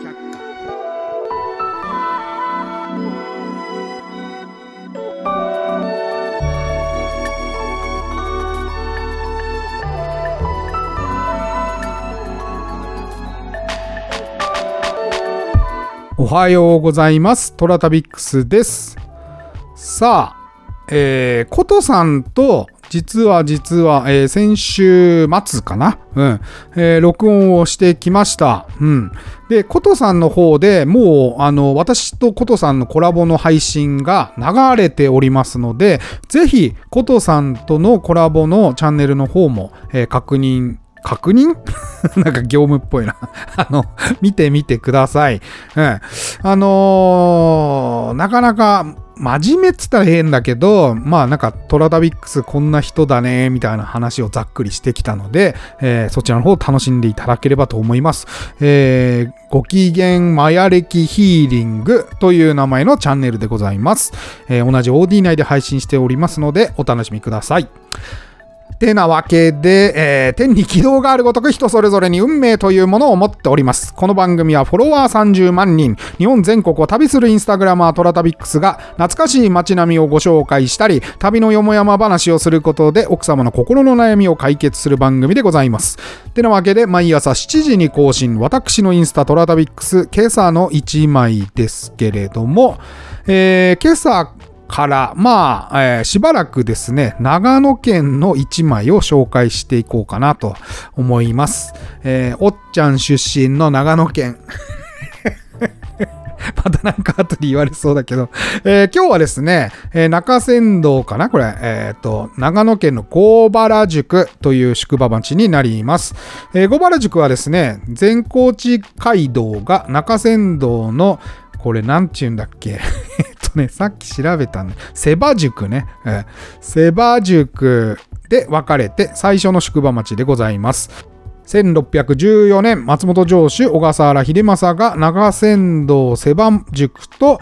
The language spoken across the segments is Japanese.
百科おはようございます。トラタビックスです。さあ、えー、コトさんと、実は実は、えー先週末かな？うん。えー録音をしてきました。うん。で、コトさんの方でもう、あの、私とコトさんのコラボの配信が流れておりますので、ぜひ、コトさんとのコラボのチャンネルの方も、えー確認確認？なんか業務っぽいな。あの、見てみてください。うん。あのーなかなか、真面目っつったら変だけど、まあなんかトラダビックスこんな人だね、みたいな話をざっくりしてきたので、えーそちらの方を楽しんでいただければと思います。えーご機嫌マヤ歴ヒーリングという名前のチャンネルでございます。えー同じ OD 内で配信しておりますので、お楽しみください。てなわけで、えー天に軌道があるごとく人それぞれに運命というものを持っております。この番組はフォロワー30万人、日本全国を旅するインスタグラマートラタビックスが懐かしい街並みをご紹介したり、旅のよもやま話をすることで奥様の心の悩みを解決する番組でございます。てなわけで、毎朝7時に更新、私のインスタトラタビックス、今朝の1枚ですけれども、えー今朝から、まあ、えーしばらくですね、長野県の一枚を紹介していこうかなと思います。えーおっちゃん出身の長野県。またなんか後で言われそうだけど、えー今日はですね、えー中山道かなこれ、えっ、と、長野県の郷原宿という宿場町になります。えー、郷原宿はですね、善光寺街道が中山道の、これなんちゅうんだっけ？えっとね、さっき調べたんで、セバ塾ね。えーセバ塾で分かれて最初の宿場町でございます。1614年、松本城主小笠原秀政が長仙道瀬番塾と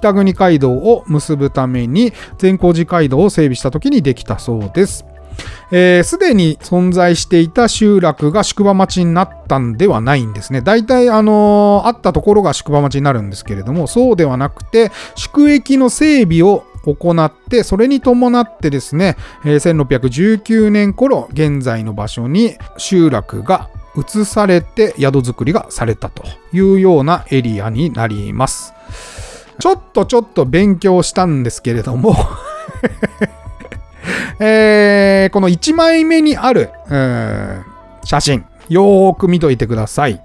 北国街道を結ぶために善光寺街道を整備した時にできたそうです。えーでに存在していた集落が宿場町になったんではないんですね。大体、あのーあったところが宿場町になるんですけれども、そうではなくて、宿駅の整備を行って、それに伴ってですね、えー1619年頃、現在の場所に集落が移されて宿作りがされたというようなエリアになります。ちょっとちょっと勉強したんですけれども、えーこの1枚目にある、写真、よーく見といてください。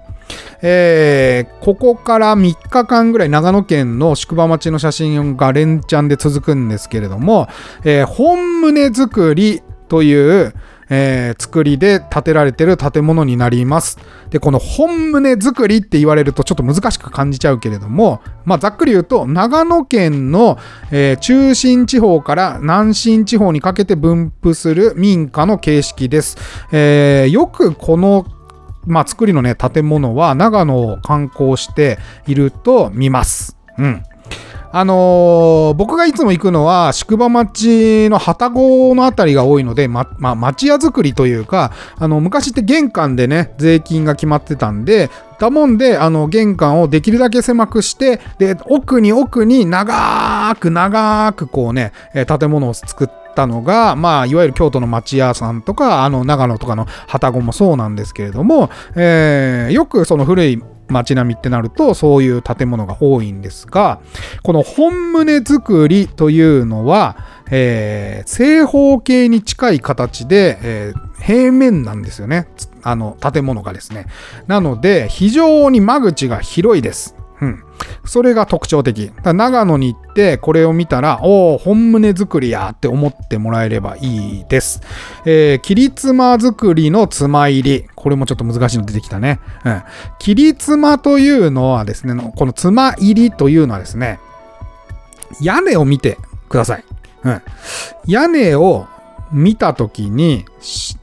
えーここから3日間ぐらい長野県の宿場町の写真が連チャンで続くんですけれども、えー本棟作りという、えー作りで建てられてる建物になります。で、この本棟作りって言われるとちょっと難しく感じちゃうけれども、まあざっくり言うと、長野県の、えー中心地方から南進地方にかけて分布する民家の形式です。えーよくこのまあ、作りのね、建物は長野を観光していると見ます。うん。あのー僕がいつも行くのは宿場町の旅籠のあたりが多いので、ま、まあ、町屋作りというか、あの、昔って玄関でね、税金が決まってたんで、だもんで、あの、玄関をできるだけ狭くして、で、奥に奥に長く長くこうね、建物を作ったのが、まあ、いわゆる京都の町屋さんとか、あの、長野とかの旅籠もそうなんですけれども、えーよくその古い街並みってなるとそういう建物が多いんですがこの本棟作りというのは、えー正方形に近い形で、えー平面なんですよね。あの建物がですね。なので非常に間口が広いです。うん。それが特徴的。だ長野に行ってこれを見たら、おお、本棟作りやって思ってもらえればいいです。えー、切妻作りの妻入り。これもちょっと難しいの出てきたね。うん。切妻というのはですね、この妻入りというのはですね、屋根を見てください。うん。屋根を見たときに、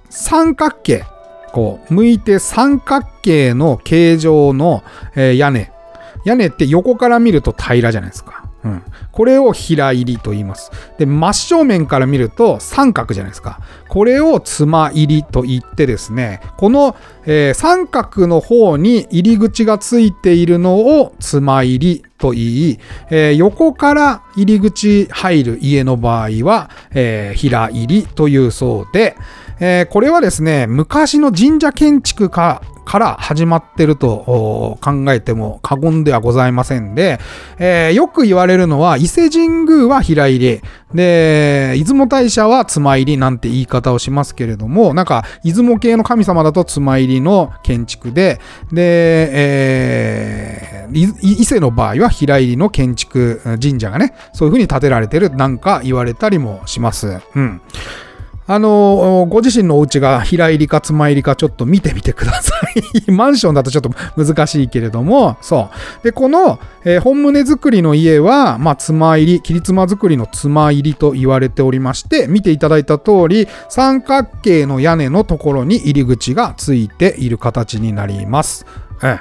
三角形。こう、向いて三角形の形状の、えー屋根。屋根って横から見ると平らじゃないですか。うん。これを平入りと言います。で、真正面から見ると三角じゃないですか。これを妻入りと言ってですね、この、えー、三角の方に入り口がついているのを妻入りと言い、えー、横から入り口入る家の場合は、えー、平入りというそうで、えー、これはですね、昔の神社建築家から始まってると考えても過言ではございませんで、えー、よく言われるのは伊勢神宮は平入り、で、出雲大社は妻入りなんて言い方をしますけれども、なんか出雲系の神様だと妻入りの建築で、で、えー、伊勢の場合は平入りの建築神社がね、そういう風に建てられてるなんか言われたりもします。うん。あの、ご自身のお家が平入りか妻入りかちょっと見てみてください。マンションだとちょっと難しいけれども、そう。で、この、えー、本棟作りの家は、まあ、妻入り、切り妻作りの妻入りと言われておりまして、見ていただいた通り、三角形の屋根のところに入り口がついている形になります。え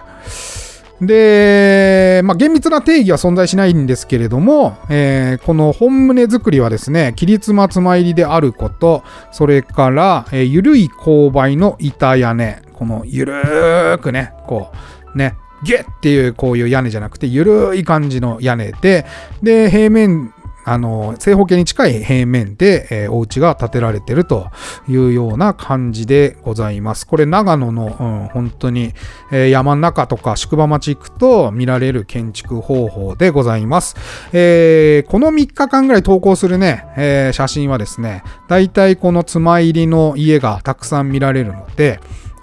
えで、まあ、厳密な定義は存在しないんですけれども、えー、この本棟作りはですね、切り妻妻入りであること、それから、えー、緩い勾配の板屋根、このゆるーくね、こう、ね、ゲッっていうこういう屋根じゃなくて、ゆるい感じの屋根で、で、平面あの、正方形に近い平面で、えー、お家が建てられてるというような感じでございます。これ長野の、うん、本当に、えー、山の中とか宿場町行くと見られる建築方法でございます。えー、この3日間ぐらい投稿するね、えー、写真はですね、大体この妻入りの家がたくさん見られるので、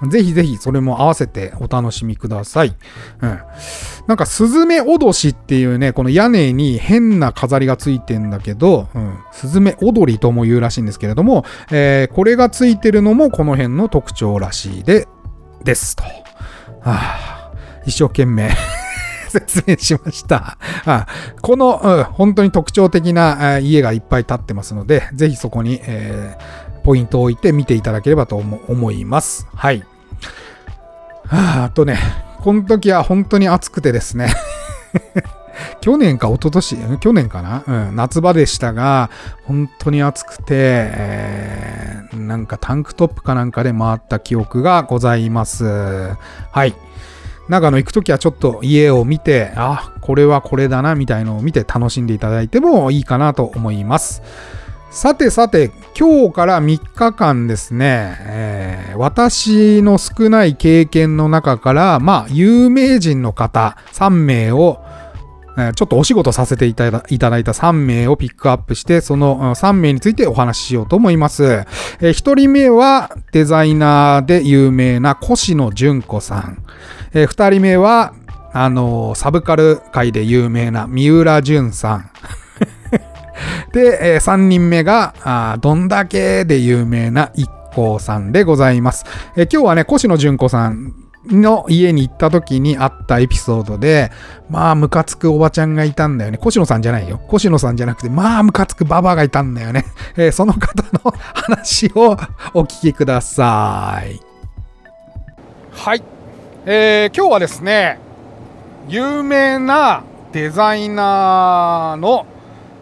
ぜひぜひそれも合わせてお楽しみください。うん。なんか、スズメおどしっていうね、この屋根に変な飾りがついてんだけど、うん、スズメ踊りとも言うらしいんですけれども、えー、これがついてるのもこの辺の特徴らしいで、ですと。はあ、一生懸命 説明しましたあこの、うん、本当に特徴的な家がいっぱい建ってますので、ぜひそこに、えー、ポイントを置いて見ていただければと思います。はい。あとね、この時は本当に暑くてですね 去年か一昨年去年かな、うん、夏場でしたが、本当に暑くて、えー、なんかタンクトップかなんかで回った記憶がございます。はい。長野行くときはちょっと家を見て、あ、これはこれだな、みたいのを見て楽しんでいただいてもいいかなと思います。さてさて、今日から3日間ですね、えー、私の少ない経験の中から、まあ、有名人の方3名を、えー、ちょっとお仕事させていただいた3名をピックアップして、その3名についてお話ししようと思います。えー、1人目はデザイナーで有名な越野純子さん。えー、2人目は、あのサブカル界で有名な三浦淳さん。で、えー、3人目が、あどんだけで有名な一行さんでございます。えー、今日はね、越野純子さんの家に行った時にあったエピソードで、まあ、ムカつくおばちゃんがいたんだよね。越野さんじゃないよ。越野さんじゃなくて、まあ、ムカつくババアがいたんだよね。えー、その方の話をお聞きください。はい。えー、今日はですね、有名なデザイナーの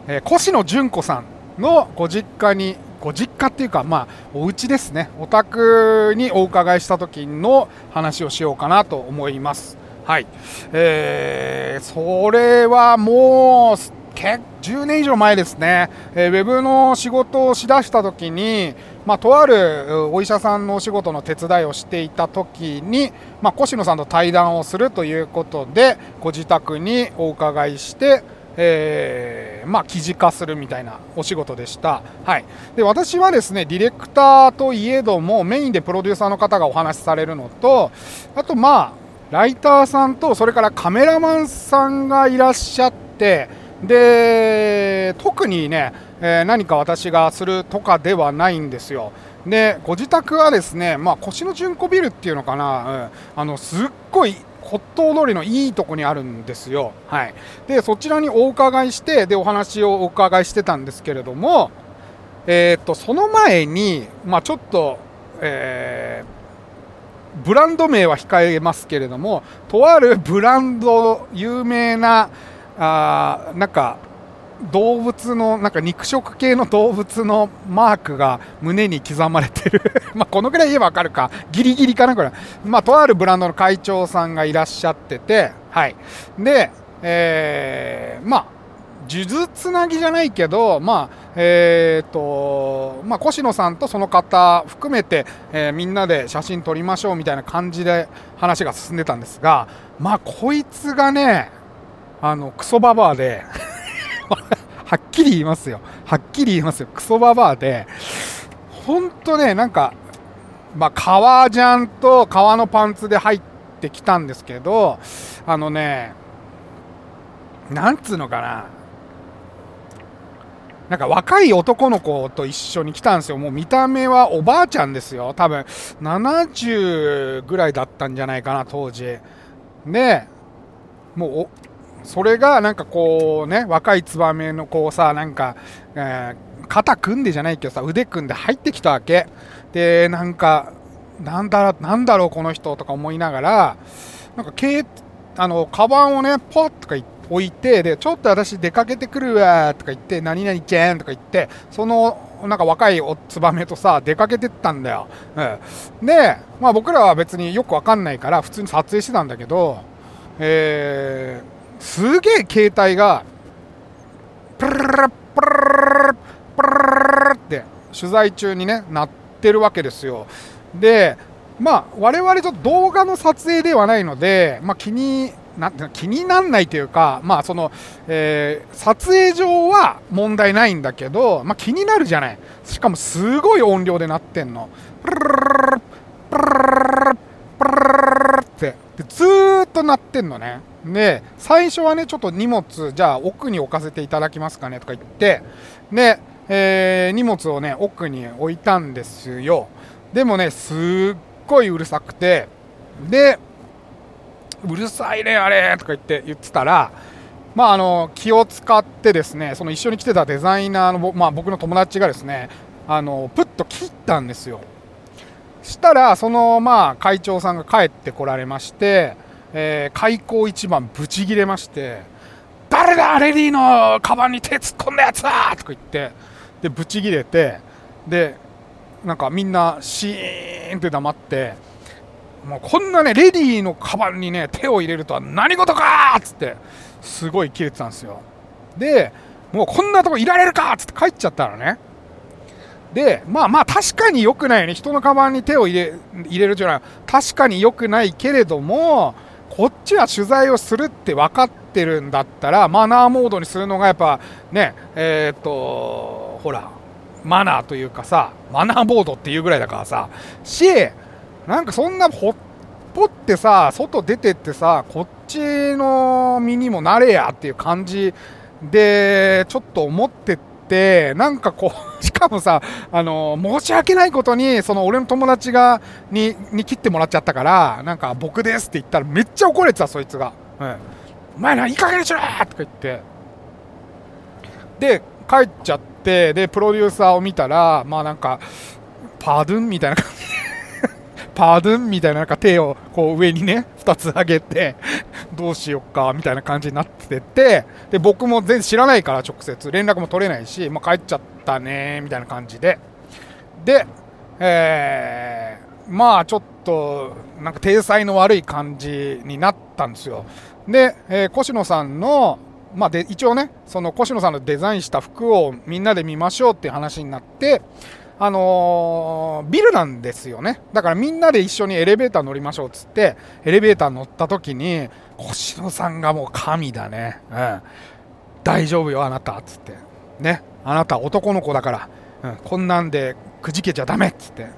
えー、越野純子さんのご実家にご実家っていうか、まあ、お家ですね、お宅にお伺いした時の話をしようかなと思います。はい。えー、それはもう、結10年以上前ですね、えー、ウェブの仕事をしだした時に、まあ、とあるお医者さんのお仕事の手伝いをしていた時に、まあ、越野さんと対談をするということで、ご自宅にお伺いして、えー、まあ、記事化するみたいなお仕事でした、はい、で私はですねディレクターといえどもメインでプロデューサーの方がお話しされるのとあとまあライターさんとそれからカメラマンさんがいらっしゃってで特にね、えー、何か私がするとかではないんですよ。でご自宅はですね、まあ、腰の純子ビルっていうのかな、うん、あのすっごい骨董通りのいいとこにあるんですよ。はい、でそちらにお伺いしてでお話をお伺いしてたんですけれども、えー、っとその前に、まあ、ちょっと、えー、ブランド名は控えますけれどもとあるブランド有名なあなんか動物のなんか肉食系の動物のマークが胸に刻まれてる。まあこのぐらい言えばわかるか。ギリギリかなこれ。まあとあるブランドの会長さんがいらっしゃってて。はい。でえー、まあ数珠つなぎじゃないけど、まあえーとまあ、越野さんとその方含めて、えー、みんなで写真撮りましょうみたいな感じで話が進んでたんですが、まあ、こいつがね、あのクソババアで。はっきり言いますよ、はっきり言いますよ、クソババアで、本当ね、なんか、まあ、革ジャンと革のパンツで入ってきたんですけど、あのね、なんつうのかな、なんか若い男の子と一緒に来たんですよ。もう見た目はおばあちゃんですよ。多分70ぐらいだったんじゃないかな、当時。で、もうそれがなんかこうね、若いツバメのこうさ、なんか、えー、肩組んでじゃないけどさ、腕組んで入ってきたわけ。で、なんか、なんだなんだろうこの人とか思いながら、なんか、あの、カバンをね、ポッとか、置いて、で、ちょっと私出かけてくるわとか言って、何々ちゃんとか言って、その、なんか若いおつばめとさ、出かけてったんだよ。うん、で、まあ僕らは別によくわかんないから、普通に撮影してたんだけど、えー、すげえ携帯が、プルルプルルプルルって取材中にね、なってるわけですよ。で、まあ我々ちょっと動画の撮影ではないので、まあ、気にな気にならないというか、まあそのえー、撮影上は問題ないんだけど、まあ、気になるじゃないしかもすごい音量で鳴ってんのプルルプルルプルルルってずーっと鳴ってんのねで最初はねちょっと荷物じゃあ奥に置かせていただきますかねとか言ってで、えー、荷物をね奥に置いたんですよ。でもねすっごいうるさくてでうるさいねあれとか言って言ってたらまあ、あの気を使ってですねその一緒に来てたデザイナーの、まあ、僕の友達がですねあのプッと切ったんですよ。したらそのまあ会長さんが帰ってこられまして、えー、開口一番ブチギレまして「誰だレディーのカバンに手突っ込んだやつは!」とか言ってでブチギレてでなんかみんなシーンって黙ってもうこんなねレディーのカバンにね手を入れるとは何事かっつってすごい切れてたんですよ。でもうこんなとこいられるかっつって帰っちゃったのね。でまあまあ確かに良くないよね。人のカバンに手を入れ入れるというのは確かに良くないけれどもこっちは取材をするって分かってるんだったらマナーモードにするのがやっぱねえー、っとほらマナーというかさマナーボードっていうぐらいだからさしなんかそんなほっぽってさ外出てってさこっちの身にもなれやっていう感じでちょっと思ってってなんかこう しかもさあの申し訳ないことにその俺の友達がにに切ってもらっちゃったからなんか僕ですって言ったらめっちゃ怒れてたそいつが「うん、お前らいい加減にしろ!」とか言って。で帰っちゃってでプロデューサーを見たらまあなんかパドゥン？みたいな感じ パドゥン？みたいななんか手をこう上にね、2つ上げて、どうしよっかみたいな感じになってて、で、僕も全然知らないから直接、連絡も取れないし、まあ、帰っちゃったねみたいな感じで。で、えー、まあちょっと、なんか体裁の悪い感じになったんですよ。で、えー、越野さんの、まあ、で一応ね、その越野さんのデザインした服をみんなで見ましょうっていう話になって、あのー、ビルなんですよね。だからみんなで一緒にエレベーター乗りましょうっつって、エレベーター乗った時に、星野さんがもう神だね。うん。大丈夫よ、あなた。っつって。ね。あなた男の子だから、うん、こんなんでくじけちゃダメっつって。うん、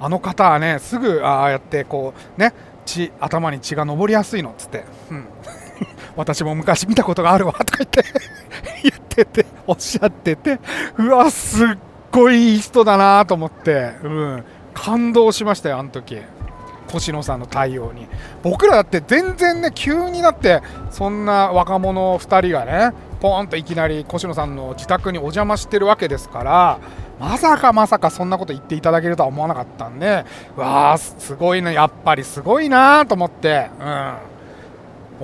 あの方はね、すぐああやってこう、ね、血、頭に血が上りやすいのっつって。うん。私も昔見たことがあるわとか言って 言ってて、おっしゃってて、うわ、すっごいいい人だなと思って、うん、感動しましたよ、あの時星野さんの対応に僕らだって全然ね急になってそんな若者2人がねポーンといきなり越野さんの自宅にお邪魔してるわけですからまさかまさかそんなこと言っていただけるとは思わなかったんでわあすごいねやっぱりすごいなと思って、うん、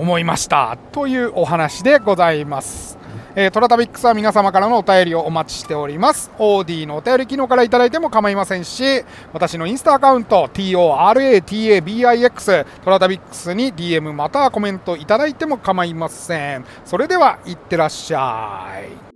思いましたというお話でございます。えートラタビックスは皆様からのお便りをお待ちしております。OD のお便り機能からいただいても構いませんし、私のインスタアカウント、TORATABIX、トラタビックスに DM またはコメントいただいても構いません。それでは、いってらっしゃい。